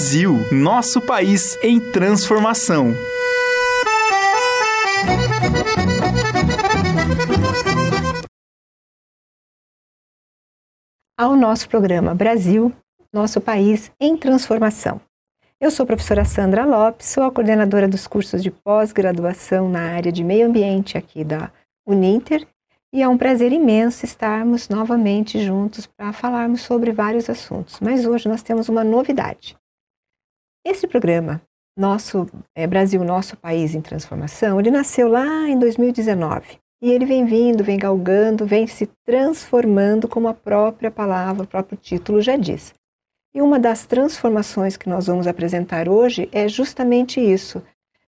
Brasil, nosso país em transformação. Ao nosso programa Brasil, nosso país em transformação. Eu sou a professora Sandra Lopes, sou a coordenadora dos cursos de pós-graduação na área de meio ambiente aqui da Uninter e é um prazer imenso estarmos novamente juntos para falarmos sobre vários assuntos. Mas hoje nós temos uma novidade. Esse programa, nosso é, Brasil, nosso país em transformação, ele nasceu lá em 2019 e ele vem vindo, vem galgando, vem se transformando, como a própria palavra, o próprio título já diz. E uma das transformações que nós vamos apresentar hoje é justamente isso.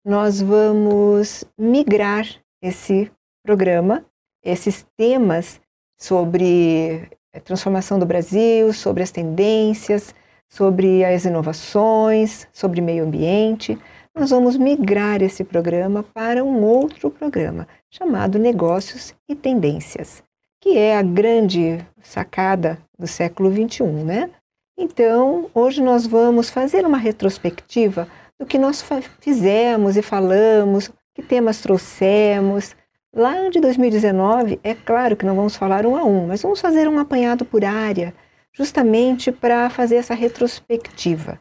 Nós vamos migrar esse programa esses temas sobre a eh, transformação do Brasil, sobre as tendências, sobre as inovações, sobre meio ambiente. Nós vamos migrar esse programa para um outro programa chamado Negócios e Tendências, que é a grande sacada do século XXI, né? Então, hoje nós vamos fazer uma retrospectiva do que nós fizemos e falamos, que temas trouxemos, Lá de 2019, é claro que não vamos falar um a um, mas vamos fazer um apanhado por área, justamente para fazer essa retrospectiva.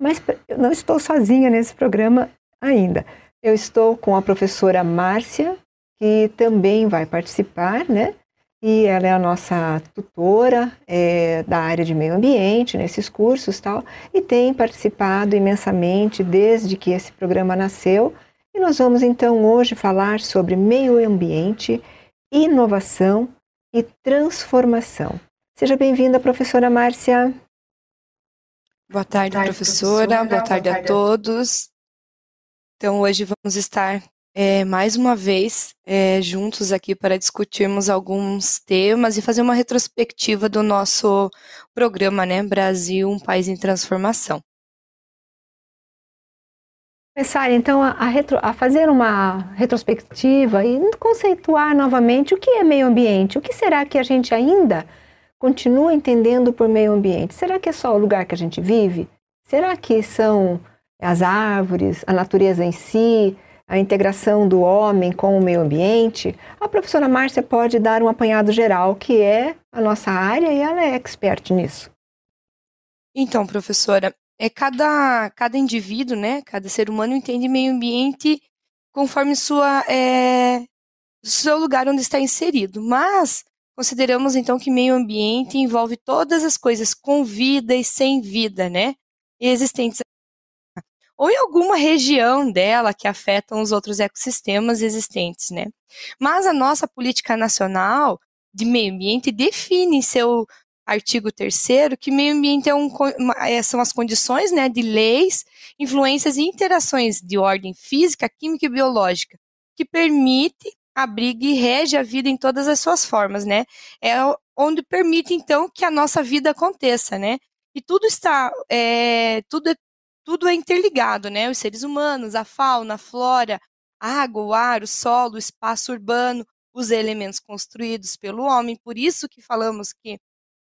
Mas eu não estou sozinha nesse programa ainda. Eu estou com a professora Márcia, que também vai participar, né? E ela é a nossa tutora é, da área de meio ambiente nesses cursos tal, e tem participado imensamente desde que esse programa nasceu e nós vamos então hoje falar sobre meio ambiente, inovação e transformação. Seja bem-vinda, professora Márcia. Boa tarde, Boa tarde professora. professora. Boa tarde a todos. Então, hoje vamos estar é, mais uma vez é, juntos aqui para discutirmos alguns temas e fazer uma retrospectiva do nosso programa, né? Brasil, um país em transformação começar então a, a, retro, a, fazer uma retrospectiva e conceituar novamente o que é meio ambiente, o que será que a gente ainda continua entendendo por meio ambiente? Será que é só o lugar que a gente vive? Será que são as árvores, a natureza em si, a integração do homem com o meio ambiente? A professora Márcia pode dar um apanhado geral, que é a nossa área e ela é expert nisso. Então, professora, é cada, cada indivíduo, né, cada ser humano entende meio ambiente conforme sua, é, seu lugar onde está inserido. Mas consideramos então que meio ambiente envolve todas as coisas com vida e sem vida, né, existentes ou em alguma região dela que afetam os outros ecossistemas existentes, né? Mas a nossa política nacional de meio ambiente define seu artigo 3 que meio ambiente é um, é, são as condições né, de leis, influências e interações de ordem física, química e biológica, que permite, abriga e rege a vida em todas as suas formas, né? É onde permite, então, que a nossa vida aconteça, né? E tudo está, é, tudo, é, tudo é interligado, né? Os seres humanos, a fauna, a flora, a água, o ar, o solo, o espaço urbano, os elementos construídos pelo homem. Por isso que falamos que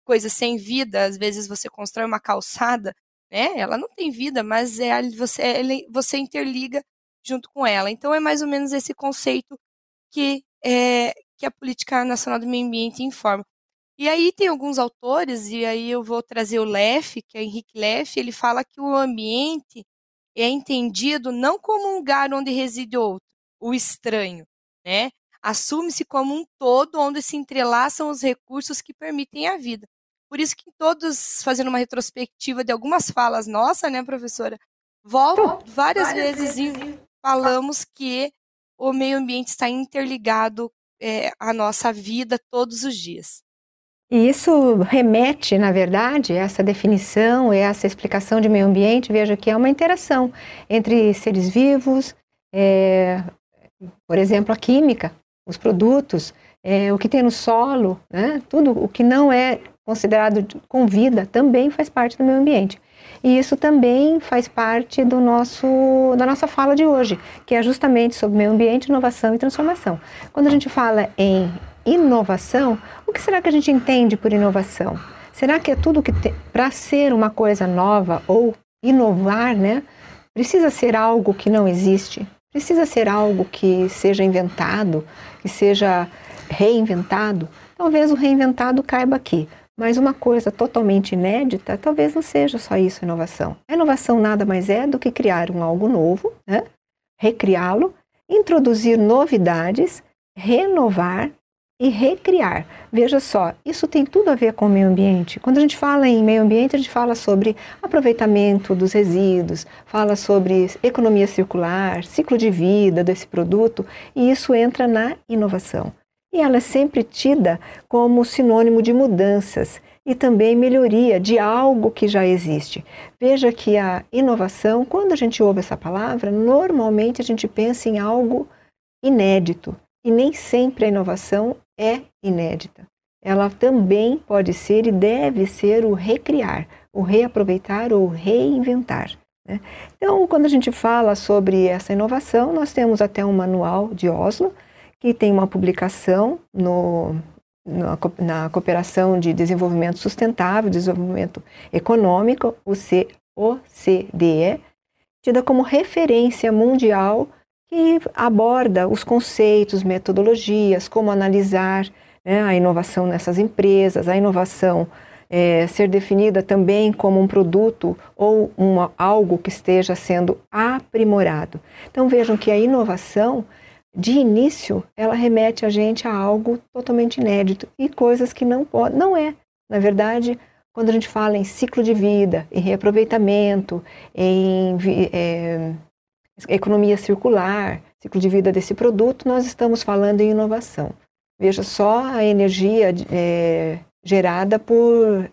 coisa sem vida, às vezes você constrói uma calçada, né? Ela não tem vida, mas é você, você interliga junto com ela. Então é mais ou menos esse conceito que é, que a política nacional do meio ambiente informa. E aí tem alguns autores, e aí eu vou trazer o Leff, que é Henrique Leff, ele fala que o ambiente é entendido não como um lugar onde reside outro, o estranho, né? Assume-se como um todo onde se entrelaçam os recursos que permitem a vida. Por isso que todos, fazendo uma retrospectiva de algumas falas nossa, né, professora, voltam várias, várias vezes, vezes e falamos que o meio ambiente está interligado é, à nossa vida todos os dias. E isso remete, na verdade, essa definição essa explicação de meio ambiente, veja que é uma interação entre seres vivos, é, por exemplo, a química, os produtos, é, o que tem no solo, né, tudo o que não é considerado com vida também faz parte do meio ambiente. E isso também faz parte do nosso, da nossa fala de hoje, que é justamente sobre meio ambiente, inovação e transformação. Quando a gente fala em inovação, o que será que a gente entende por inovação? Será que é tudo que para ser uma coisa nova ou inovar, né? Precisa ser algo que não existe, precisa ser algo que seja inventado, que seja reinventado. Talvez o reinventado caiba aqui, mas uma coisa totalmente inédita, talvez não seja só isso a inovação. A inovação nada mais é do que criar um algo novo, né? recriá-lo, introduzir novidades, renovar e recriar. Veja só, isso tem tudo a ver com o meio ambiente. Quando a gente fala em meio ambiente, a gente fala sobre aproveitamento dos resíduos, fala sobre economia circular, ciclo de vida desse produto, e isso entra na inovação. E ela é sempre tida como sinônimo de mudanças e também melhoria de algo que já existe. Veja que a inovação, quando a gente ouve essa palavra, normalmente a gente pensa em algo inédito. E nem sempre a inovação é inédita. Ela também pode ser e deve ser o recriar, o reaproveitar ou reinventar. Né? Então, quando a gente fala sobre essa inovação, nós temos até um manual de Oslo, que tem uma publicação no, na, na Cooperação de Desenvolvimento Sustentável, Desenvolvimento Econômico, o OCDE, tida como referência mundial que aborda os conceitos, metodologias, como analisar né, a inovação nessas empresas, a inovação é, ser definida também como um produto ou uma, algo que esteja sendo aprimorado. Então vejam que a inovação, de início, ela remete a gente a algo totalmente inédito e coisas que não pode, não é. Na verdade, quando a gente fala em ciclo de vida, em reaproveitamento, em é, economia circular, ciclo de vida desse produto, nós estamos falando em inovação. Veja só a energia é, gerada por,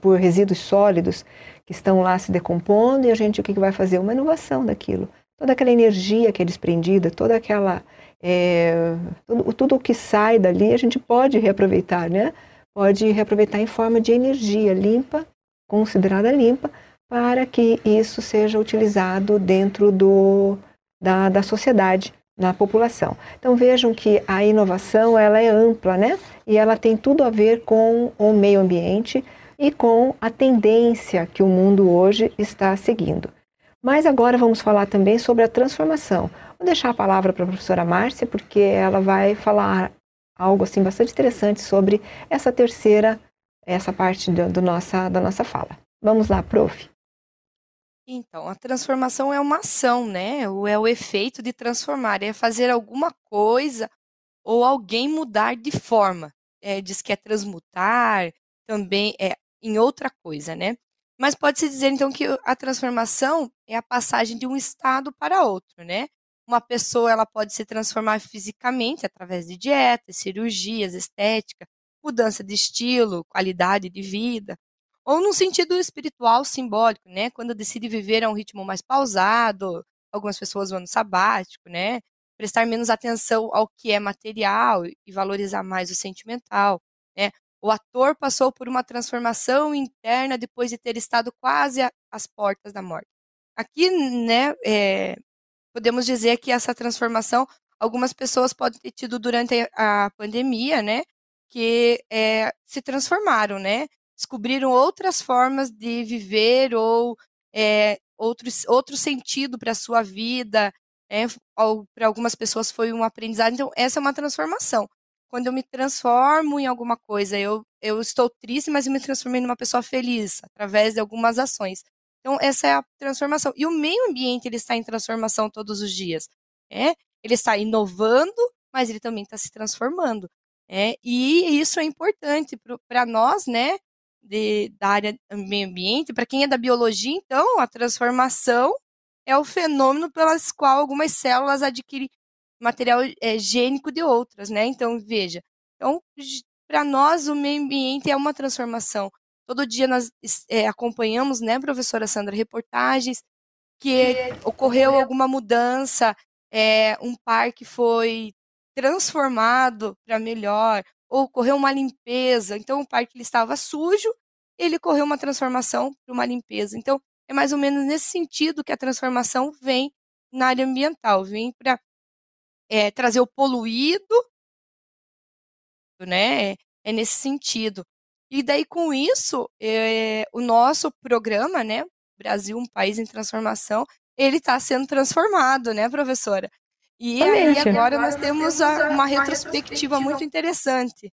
por resíduos sólidos que estão lá se decompondo e a gente o que vai fazer? Uma inovação daquilo. Toda aquela energia que é desprendida, toda aquela é, tudo, tudo o que sai dali a gente pode reaproveitar, né? Pode reaproveitar em forma de energia limpa, considerada limpa, para que isso seja utilizado dentro do, da, da sociedade, na população. Então vejam que a inovação ela é ampla, né? E ela tem tudo a ver com o meio ambiente e com a tendência que o mundo hoje está seguindo. Mas agora vamos falar também sobre a transformação. Vou deixar a palavra para a professora Márcia, porque ela vai falar algo assim bastante interessante sobre essa terceira, essa parte do, do nossa, da nossa fala. Vamos lá, prof. Então, a transformação é uma ação, né? É o efeito de transformar, é fazer alguma coisa ou alguém mudar de forma. É, diz que é transmutar, também é em outra coisa, né? Mas pode-se dizer, então, que a transformação é a passagem de um estado para outro, né? Uma pessoa ela pode se transformar fisicamente através de dietas, cirurgias, estética, mudança de estilo, qualidade de vida ou no sentido espiritual simbólico, né? Quando decide viver a um ritmo mais pausado, algumas pessoas vão no sabático, né? Prestar menos atenção ao que é material e valorizar mais o sentimental, né? O ator passou por uma transformação interna depois de ter estado quase às portas da morte. Aqui, né, é, podemos dizer que essa transformação algumas pessoas podem ter tido durante a pandemia, né, que é, se transformaram, né, descobriram outras formas de viver ou é, outro, sentido para a sua vida. É, para algumas pessoas foi um aprendizado. Então, essa é uma transformação. Quando eu me transformo em alguma coisa, eu, eu estou triste, mas eu me transformei numa pessoa feliz através de algumas ações. Então, essa é a transformação. E o meio ambiente ele está em transformação todos os dias. É? Ele está inovando, mas ele também está se transformando. É? E isso é importante para nós, né? de, da área meio ambiente, para quem é da biologia, então, a transformação é o fenômeno pelas qual algumas células adquirem material é, gênico de outras, né? Então, veja. Então, para nós, o meio ambiente é uma transformação. Todo dia nós é, acompanhamos, né, professora Sandra, reportagens que ocorreu alguma mudança, é, um parque foi transformado para melhor, ou correu uma limpeza. Então, o parque ele estava sujo, ele correu uma transformação para uma limpeza. Então, é mais ou menos nesse sentido que a transformação vem na área ambiental, vem para é, trazer o poluído, né? É nesse sentido. E daí, com isso, é, o nosso programa, né? Brasil, um país em transformação, ele está sendo transformado, né, professora? E aí agora nós temos uma retrospectiva muito interessante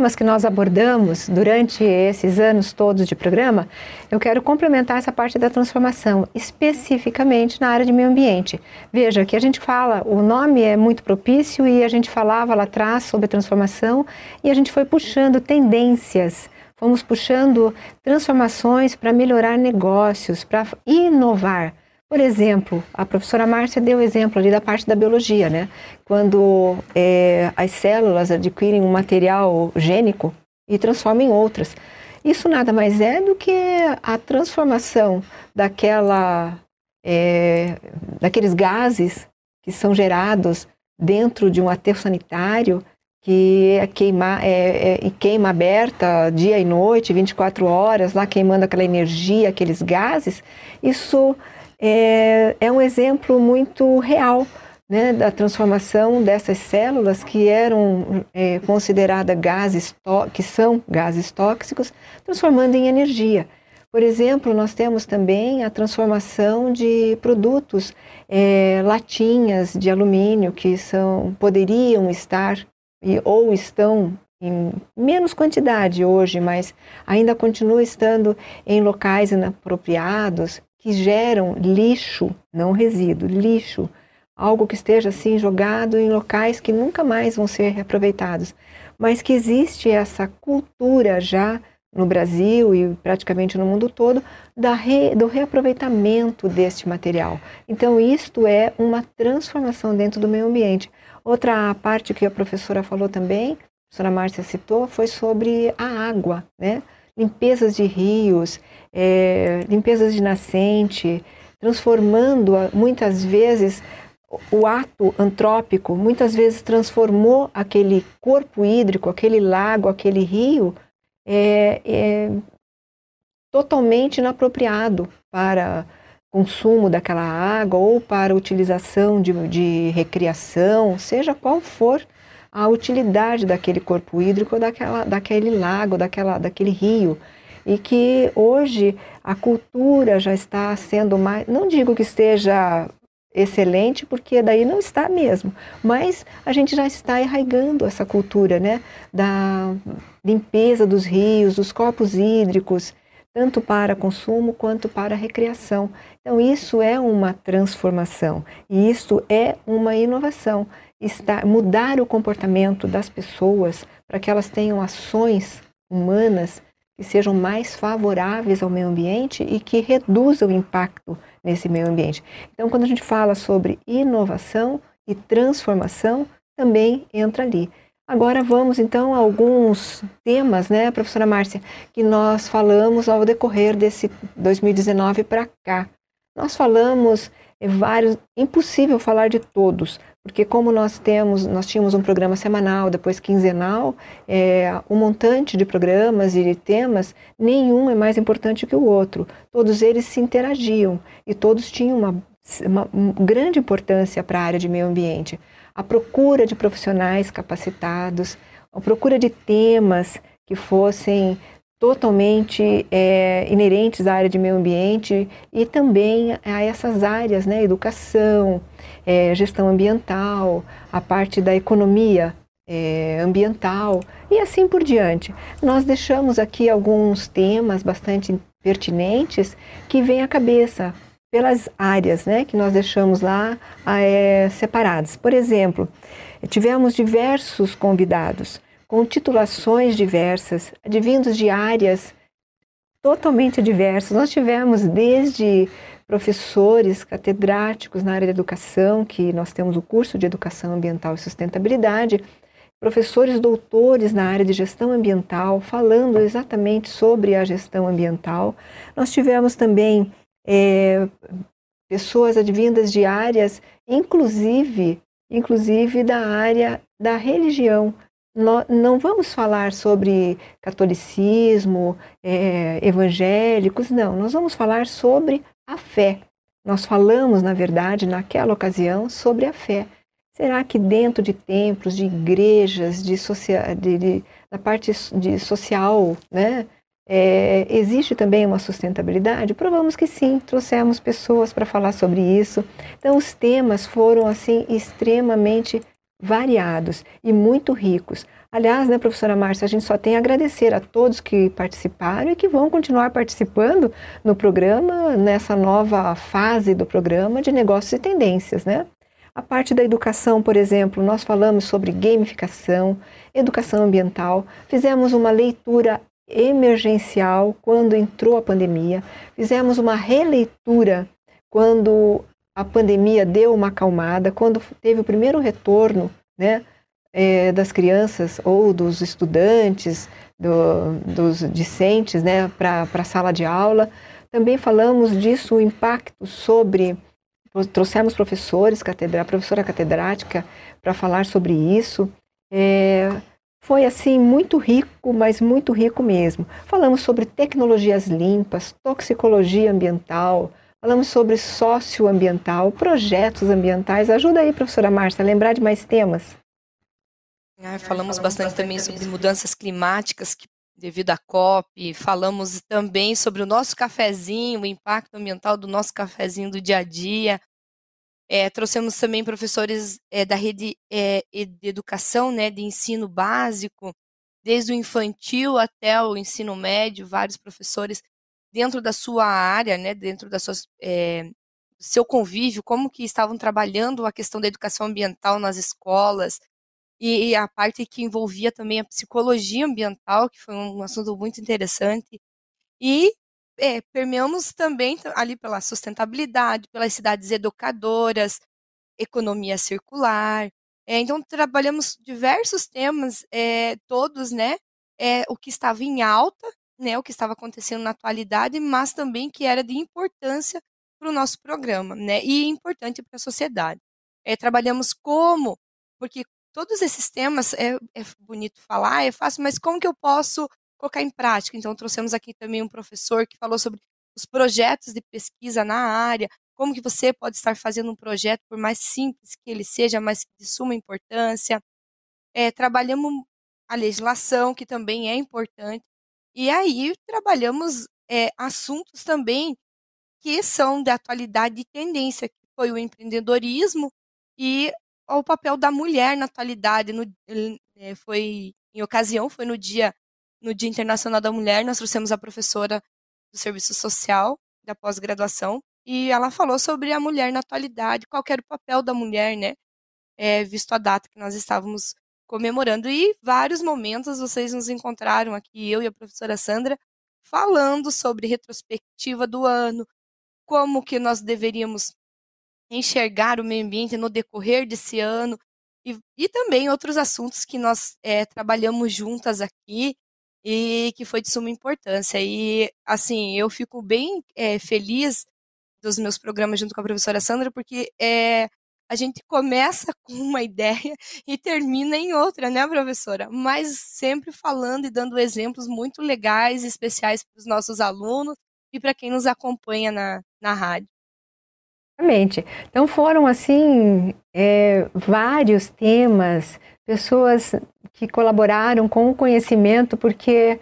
temas que nós abordamos durante esses anos todos de programa, eu quero complementar essa parte da transformação, especificamente na área de meio ambiente. Veja que a gente fala, o nome é muito propício e a gente falava lá atrás sobre transformação e a gente foi puxando tendências, fomos puxando transformações para melhorar negócios, para inovar. Por exemplo, a professora Márcia deu exemplo ali da parte da biologia, né? Quando é, as células adquirem um material gênico e transformam em outras. Isso nada mais é do que a transformação daquela, é, daqueles gases que são gerados dentro de um aterro sanitário que é é, é, queima aberta dia e noite, 24 horas, lá queimando aquela energia, aqueles gases, isso é, é um exemplo muito real né, da transformação dessas células que eram é, consideradas gases, que são gases tóxicos, transformando em energia. Por exemplo, nós temos também a transformação de produtos, é, latinhas de alumínio que são, poderiam estar e, ou estão em menos quantidade hoje, mas ainda continua estando em locais inapropriados que geram lixo, não resíduo, lixo, algo que esteja assim jogado em locais que nunca mais vão ser reaproveitados, mas que existe essa cultura já no Brasil e praticamente no mundo todo re, do reaproveitamento deste material. Então, isto é uma transformação dentro do meio ambiente. Outra parte que a professora falou também, a professora Márcia citou, foi sobre a água, né? limpezas de rios, é, limpezas de nascente, transformando muitas vezes o ato antrópico, muitas vezes transformou aquele corpo hídrico, aquele lago, aquele rio, é, é, totalmente inapropriado para consumo daquela água ou para utilização de, de recreação, seja qual for a utilidade daquele corpo hídrico, daquela, daquele lago, daquela, daquele rio. E que hoje a cultura já está sendo mais, não digo que esteja excelente, porque daí não está mesmo, mas a gente já está arraigando essa cultura, né, da limpeza dos rios, dos corpos hídricos, tanto para consumo quanto para recreação. Então isso é uma transformação e isso é uma inovação estar, mudar o comportamento das pessoas para que elas tenham ações humanas que sejam mais favoráveis ao meio ambiente e que reduzam o impacto nesse meio ambiente. Então, quando a gente fala sobre inovação e transformação, também entra ali. Agora vamos então a alguns temas, né, professora Márcia, que nós falamos ao decorrer desse 2019 para cá. Nós falamos vários, impossível falar de todos, porque como nós temos, nós tínhamos um programa semanal, depois quinzenal, é, um montante de programas e de temas, nenhum é mais importante que o outro. Todos eles se interagiam e todos tinham uma, uma, uma grande importância para a área de meio ambiente. A procura de profissionais capacitados, a procura de temas que fossem totalmente é, inerentes à área de meio ambiente e também a essas áreas, né, educação, é, gestão ambiental, a parte da economia é, ambiental e assim por diante. Nós deixamos aqui alguns temas bastante pertinentes que vêm à cabeça pelas áreas né, que nós deixamos lá é, separadas. Por exemplo, tivemos diversos convidados com titulações diversas, advindos de áreas totalmente diversas. Nós tivemos desde professores catedráticos na área da educação, que nós temos o curso de Educação Ambiental e Sustentabilidade, professores doutores na área de gestão ambiental, falando exatamente sobre a gestão ambiental. Nós tivemos também é, pessoas advindas de áreas, inclusive, inclusive da área da religião, não vamos falar sobre catolicismo, é, evangélicos, não. Nós vamos falar sobre a fé. Nós falamos, na verdade, naquela ocasião, sobre a fé. Será que dentro de templos, de igrejas, de, de, de da parte de social, né, É, existe também uma sustentabilidade? Provamos que sim, trouxemos pessoas para falar sobre isso. Então, os temas foram assim extremamente variados e muito ricos. Aliás, né, professora Márcia, a gente só tem a agradecer a todos que participaram e que vão continuar participando no programa, nessa nova fase do programa de negócios e tendências, né? A parte da educação, por exemplo, nós falamos sobre gamificação, educação ambiental, fizemos uma leitura emergencial quando entrou a pandemia, fizemos uma releitura quando a pandemia deu uma acalmada, quando teve o primeiro retorno né, é, das crianças ou dos estudantes, do, dos discentes né, para a sala de aula. Também falamos disso, o impacto sobre. Trouxemos professores, catedra, professora catedrática, para falar sobre isso. É, foi assim muito rico, mas muito rico mesmo. Falamos sobre tecnologias limpas, toxicologia ambiental, falamos sobre socioambiental, projetos ambientais. Ajuda aí, professora Márcia, a lembrar de mais temas. Ah, falamos bastante também sobre mudanças climáticas que, devido à COP, falamos também sobre o nosso cafezinho, o impacto ambiental do nosso cafezinho do dia a dia. É, trouxemos também professores é, da rede é, de educação, né, de ensino básico, desde o infantil até o ensino médio, vários professores dentro da sua área, né, dentro da sua, seu convívio, como que estavam trabalhando a questão da educação ambiental nas escolas, e, e a parte que envolvia também a psicologia ambiental, que foi um assunto muito interessante. E é, permeamos também ali pela sustentabilidade, pelas cidades educadoras, economia circular. É, então, trabalhamos diversos temas, é, todos, né? É, o que estava em alta, né? O que estava acontecendo na atualidade, mas também que era de importância para o nosso programa, né? E importante para a sociedade. É, trabalhamos como, porque todos esses temas é, é bonito falar, é fácil, mas como que eu posso colocar em prática. Então, trouxemos aqui também um professor que falou sobre os projetos de pesquisa na área, como que você pode estar fazendo um projeto, por mais simples que ele seja, mas de suma importância. É, trabalhamos a legislação, que também é importante. E aí, trabalhamos é, assuntos também que são da atualidade e tendência, que foi o empreendedorismo e o papel da mulher na atualidade. No, é, foi em ocasião, foi no dia no Dia Internacional da Mulher, nós trouxemos a professora do Serviço Social da pós-graduação e ela falou sobre a mulher na atualidade, qual era o papel da mulher, né? É, visto a data que nós estávamos comemorando. E vários momentos vocês nos encontraram aqui, eu e a professora Sandra, falando sobre retrospectiva do ano, como que nós deveríamos enxergar o meio ambiente no decorrer desse ano, e, e também outros assuntos que nós é, trabalhamos juntas aqui e que foi de suma importância. E, assim, eu fico bem é, feliz dos meus programas junto com a professora Sandra, porque é, a gente começa com uma ideia e termina em outra, né, professora? Mas sempre falando e dando exemplos muito legais e especiais para os nossos alunos e para quem nos acompanha na, na rádio. Exatamente. Então foram assim é, vários temas, pessoas que colaboraram com o conhecimento, porque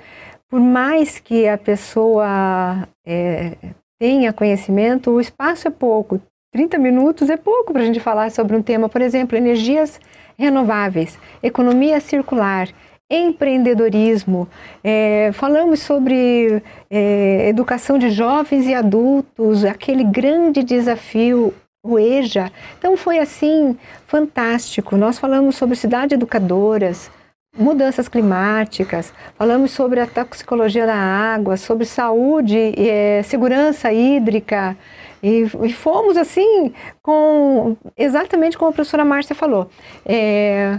por mais que a pessoa é, tenha conhecimento, o espaço é pouco. 30 minutos é pouco para a gente falar sobre um tema, por exemplo, energias renováveis, economia circular, empreendedorismo, é, falamos sobre é, educação de jovens e adultos, aquele grande desafio, o EJA. Então foi assim fantástico. Nós falamos sobre cidades educadoras, mudanças climáticas, falamos sobre a toxicologia da água, sobre saúde, é, segurança hídrica. E, e, fomos assim com exatamente como a professora Márcia falou. É,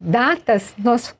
datas, nós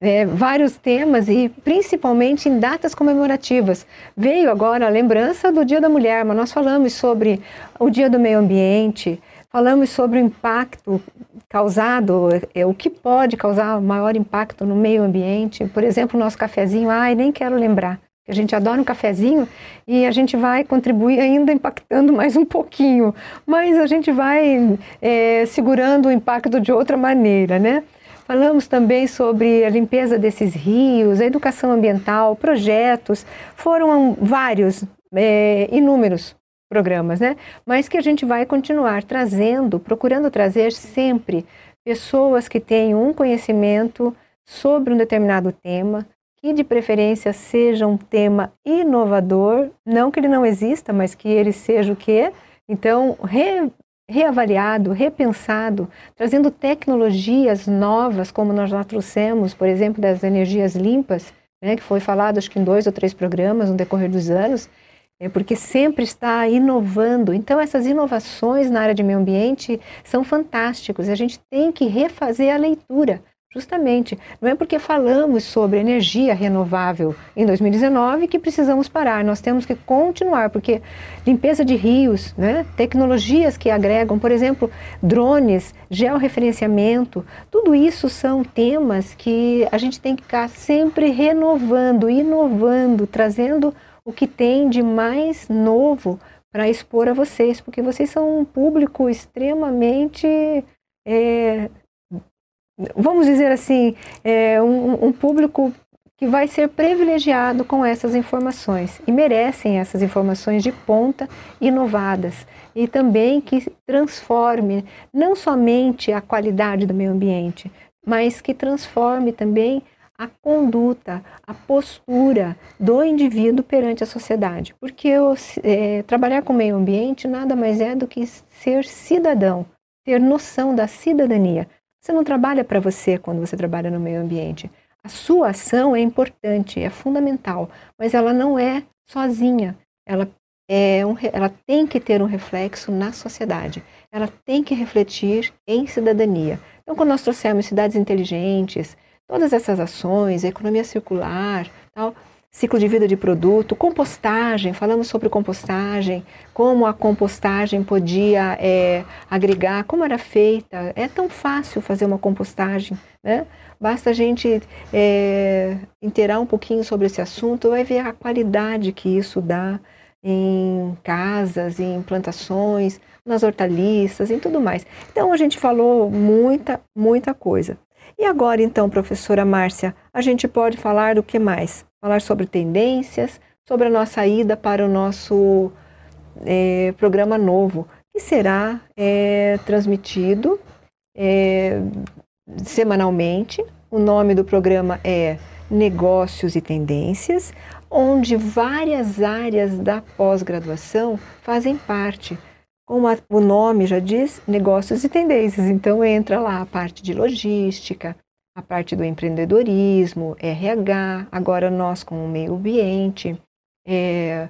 é, vários temas e principalmente em datas comemorativas. Veio agora a lembrança do Dia da Mulher, mas nós falamos sobre o Dia do Meio Ambiente, falamos sobre o impacto causado, é, o que pode causar maior impacto no meio ambiente. Por exemplo, o nosso cafezinho, ai, nem quero lembrar. A gente adora um cafezinho e a gente vai contribuir ainda impactando mais um pouquinho, mas a gente vai é, segurando o impacto de outra maneira, né? Falamos também sobre a limpeza desses rios, a educação ambiental, projetos. Foram vários, é, inúmeros programas, né? Mas que a gente vai continuar trazendo, procurando trazer sempre pessoas que tenham um conhecimento sobre um determinado tema, que de preferência seja um tema inovador, não que ele não exista, mas que ele seja o que? Então, re, reavaliado, repensado, trazendo tecnologias novas, como nós já trouxemos, por exemplo, das energias limpas, né, que foi falado acho que em dois ou três programas no decorrer dos anos, é porque sempre está inovando. Então, essas inovações na área de meio ambiente são fantásticos. A gente tem que refazer a leitura. Justamente, não é porque falamos sobre energia renovável em 2019 que precisamos parar, nós temos que continuar, porque limpeza de rios, né, tecnologias que agregam, por exemplo, drones, georreferenciamento, tudo isso são temas que a gente tem que ficar sempre renovando, inovando, trazendo o que tem de mais novo para expor a vocês, porque vocês são um público extremamente é, vamos dizer assim, é, um, um público que vai ser privilegiado com essas informações e merecem essas informações de ponta, inovadas e também que transforme não somente a qualidade do meio ambiente, mas que transforme também a conduta, a postura do indivíduo perante a sociedade. Porque eu, é, trabalhar com o meio ambiente nada mais é do que ser cidadão, ter noção da cidadania. Você não trabalha para você quando você trabalha no meio ambiente. A sua ação é importante, é fundamental, mas ela não é sozinha. Ela, é um, ela tem que ter um reflexo na sociedade. Ela tem que refletir em cidadania. Então, quando nós trouxemos cidades inteligentes, todas essas ações, economia circular, tal, ciclo de vida de produto, compostagem, falamos sobre compostagem, como a compostagem podia é, agregar, como era feita. É tão fácil fazer uma compostagem, né? Basta a gente é, inteirar um pouquinho sobre esse assunto, vai ver a qualidade que isso dá em casas, em plantações, nas hortaliças, em tudo mais. Então a gente falou muita, muita coisa. E agora então, professora Márcia, a gente pode falar do que mais? Falar sobre tendências, sobre a nossa ida para o nosso é, programa novo, que será é, transmitido é, semanalmente. O nome do programa é Negócios e Tendências, onde várias áreas da pós-graduação fazem parte. Como o nome já diz, negócios e tendências. Então entra lá a parte de logística, a parte do empreendedorismo, RH, agora nós com o meio ambiente, é,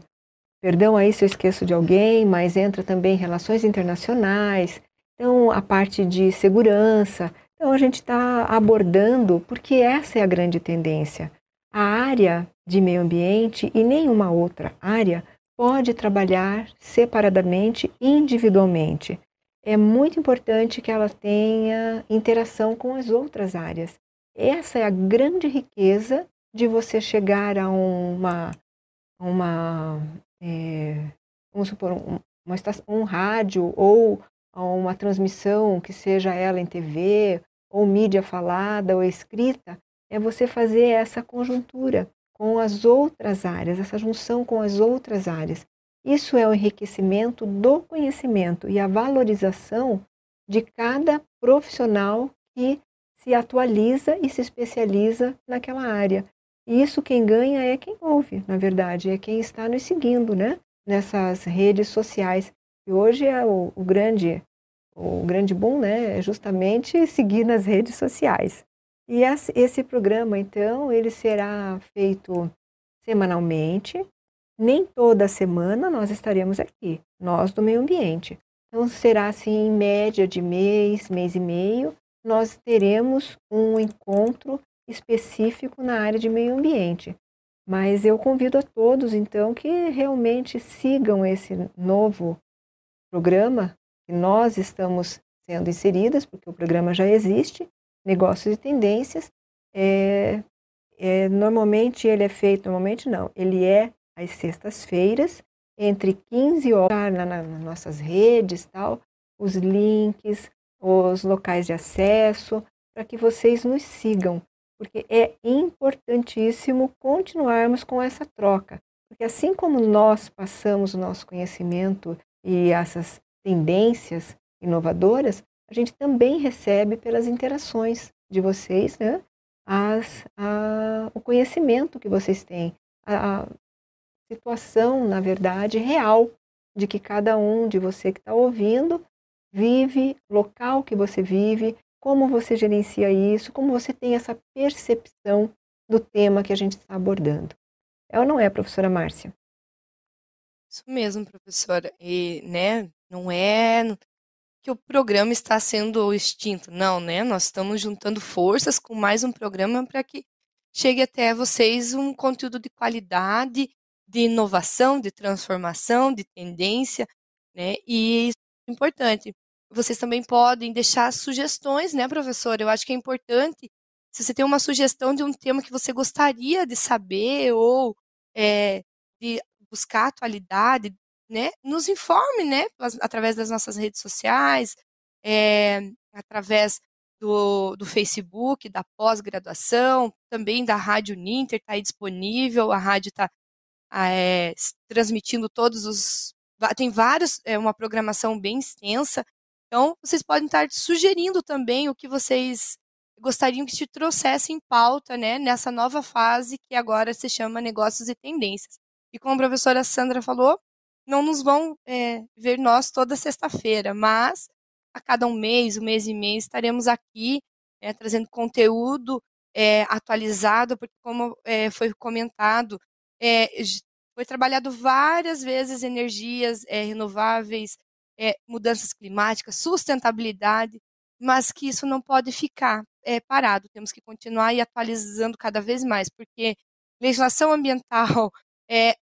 perdão aí se eu esqueço de alguém, mas entra também relações internacionais, então a parte de segurança. Então a gente está abordando, porque essa é a grande tendência. A área de meio ambiente e nenhuma outra área pode trabalhar separadamente, individualmente é muito importante que ela tenha interação com as outras áreas. Essa é a grande riqueza de você chegar a uma, uma é, vamos supor, um, uma estação, um rádio ou a uma transmissão que seja ela em TV ou mídia falada ou escrita, é você fazer essa conjuntura com as outras áreas, essa junção com as outras áreas. Isso é o enriquecimento do conhecimento e a valorização de cada profissional que se atualiza e se especializa naquela área. E isso quem ganha é quem ouve, na verdade, é quem está nos seguindo, né? Nessas redes sociais. E hoje é o, o grande o grande bom, né? É justamente seguir nas redes sociais. E esse programa, então, ele será feito semanalmente, nem toda semana nós estaremos aqui, nós do meio ambiente. Então, será assim, em média de mês, mês e meio, nós teremos um encontro específico na área de meio ambiente. Mas eu convido a todos, então, que realmente sigam esse novo programa que nós estamos sendo inseridas, porque o programa já existe, Negócios e Tendências. É, é, normalmente ele é feito, normalmente não, ele é às sextas-feiras, entre 15 horas, na, nas nossas redes, tal, os links, os locais de acesso, para para que vocês nos sigam, porque é importantíssimo continuarmos com essa troca. Porque assim como nós passamos o nosso conhecimento e essas tendências inovadoras, a gente também recebe pelas interações de vocês, né? As, a, o conhecimento que vocês têm, a, a situação, na verdade, real de que cada um de você que está ouvindo vive, local que você vive, como você gerencia isso, como você tem essa percepção do tema que a gente está abordando. É ou não é, professora Márcia? Isso mesmo, professora. E, né, não é que o programa está sendo extinto, não, né? Nós estamos juntando forças com mais um programa para que chegue até vocês um conteúdo de qualidade, de inovação, de transformação, de tendência, né? E isso é importante. Vocês também podem deixar sugestões, né, professor? Eu acho que é importante, se você tem uma sugestão de um tema que você gostaria de saber ou é, de buscar atualidade, né, nos informe, né, através das nossas redes sociais, é, através do, do Facebook, da pós-graduação, também da Rádio Ninter, está aí disponível, a rádio está é, transmitindo todos os. Tem vários, é uma programação bem extensa. Então, vocês podem estar sugerindo também o que vocês gostariam que te trouxesse em pauta, né, nessa nova fase que agora se chama Negócios e Tendências. E como a professora Sandra falou, não nos vão é, ver nós toda sexta-feira, mas a cada um mês, um mês e meio, estaremos aqui é, trazendo conteúdo é, atualizado, porque como é, foi comentado, é, foi trabalhado várias vezes energias é, renováveis, é, mudanças climáticas, sustentabilidade, mas que isso não pode ficar é, parado. Temos que continuar e atualizando cada vez mais, porque legislação ambiental é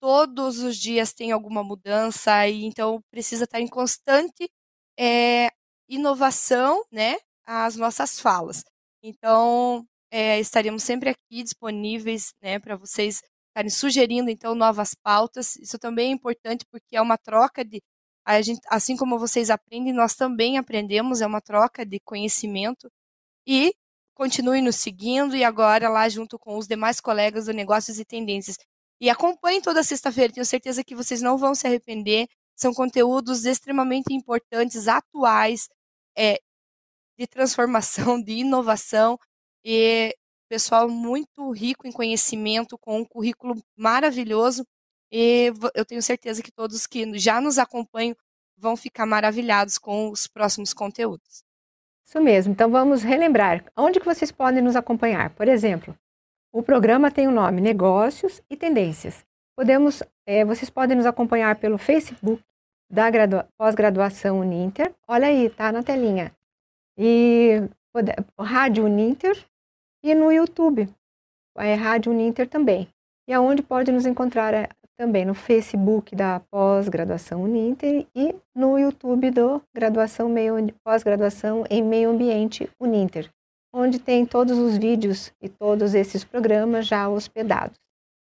todos os dias tem alguma mudança e então precisa estar em constante é, inovação, né, as nossas falas. Então é, estaremos sempre aqui disponíveis, né, para vocês estarem sugerindo então novas pautas. Isso também é importante porque é uma troca de gente, assim como vocês aprendem, nós também aprendemos, é uma troca de conhecimento e continue nos seguindo e agora lá junto com os demais colegas do Negócios e Tendências. E acompanhem toda sexta-feira, tenho certeza que vocês não vão se arrepender. São conteúdos extremamente importantes, atuais, é, de transformação, de inovação e pessoal muito rico em conhecimento, com um currículo maravilhoso. E eu tenho certeza que todos que já nos acompanham vão ficar maravilhados com os próximos conteúdos. Isso mesmo. Então vamos relembrar. Onde que vocês podem nos acompanhar? Por exemplo, o programa tem o nome Negócios e Tendências. Podemos, é, vocês podem nos acompanhar pelo Facebook da pós-graduação Uninter. Olha aí, tá na telinha. E Rádio Uninter e no YouTube. É Rádio Uninter também. E aonde pode nos encontrar é, também no Facebook da pós-graduação Uninter e no YouTube do graduação pós-graduação em meio ambiente Uninter, onde tem todos os vídeos e todos esses programas já hospedados.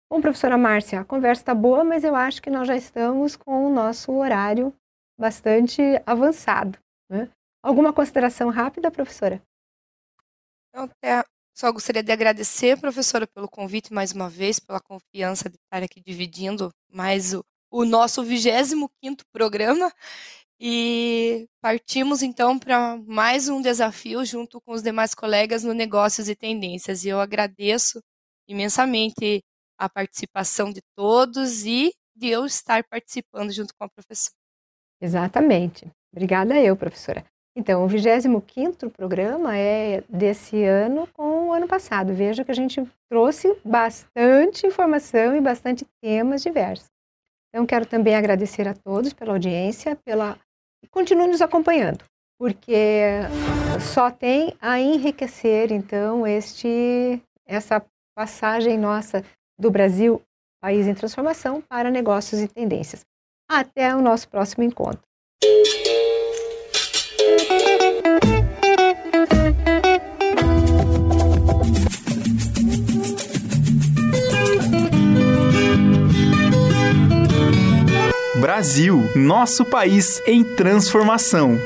Bom, professora Márcia, a conversa está boa, mas eu acho que nós já estamos com o nosso horário bastante avançado. Né? Alguma consideração rápida, professora? Então, só gostaria de agradecer, professora, pelo convite mais uma vez, pela confiança de estar aqui dividindo mais o, o nosso 25 programa. E partimos então para mais um desafio junto com os demais colegas no Negócios e Tendências. E eu agradeço imensamente a participação de todos e de eu estar participando junto com a professora. Exatamente. Obrigada eu, professora. Então, o 25º programa é desse ano com o ano passado. Veja que a gente trouxe bastante informação e bastante temas diversos. Então, quero também agradecer a todos pela audiência, pela continue nos acompanhando, porque só tem a enriquecer então este essa passagem nossa do Brasil, país em transformação, para negócios e tendências. Até o nosso próximo encontro. Brasil, nosso país em transformação.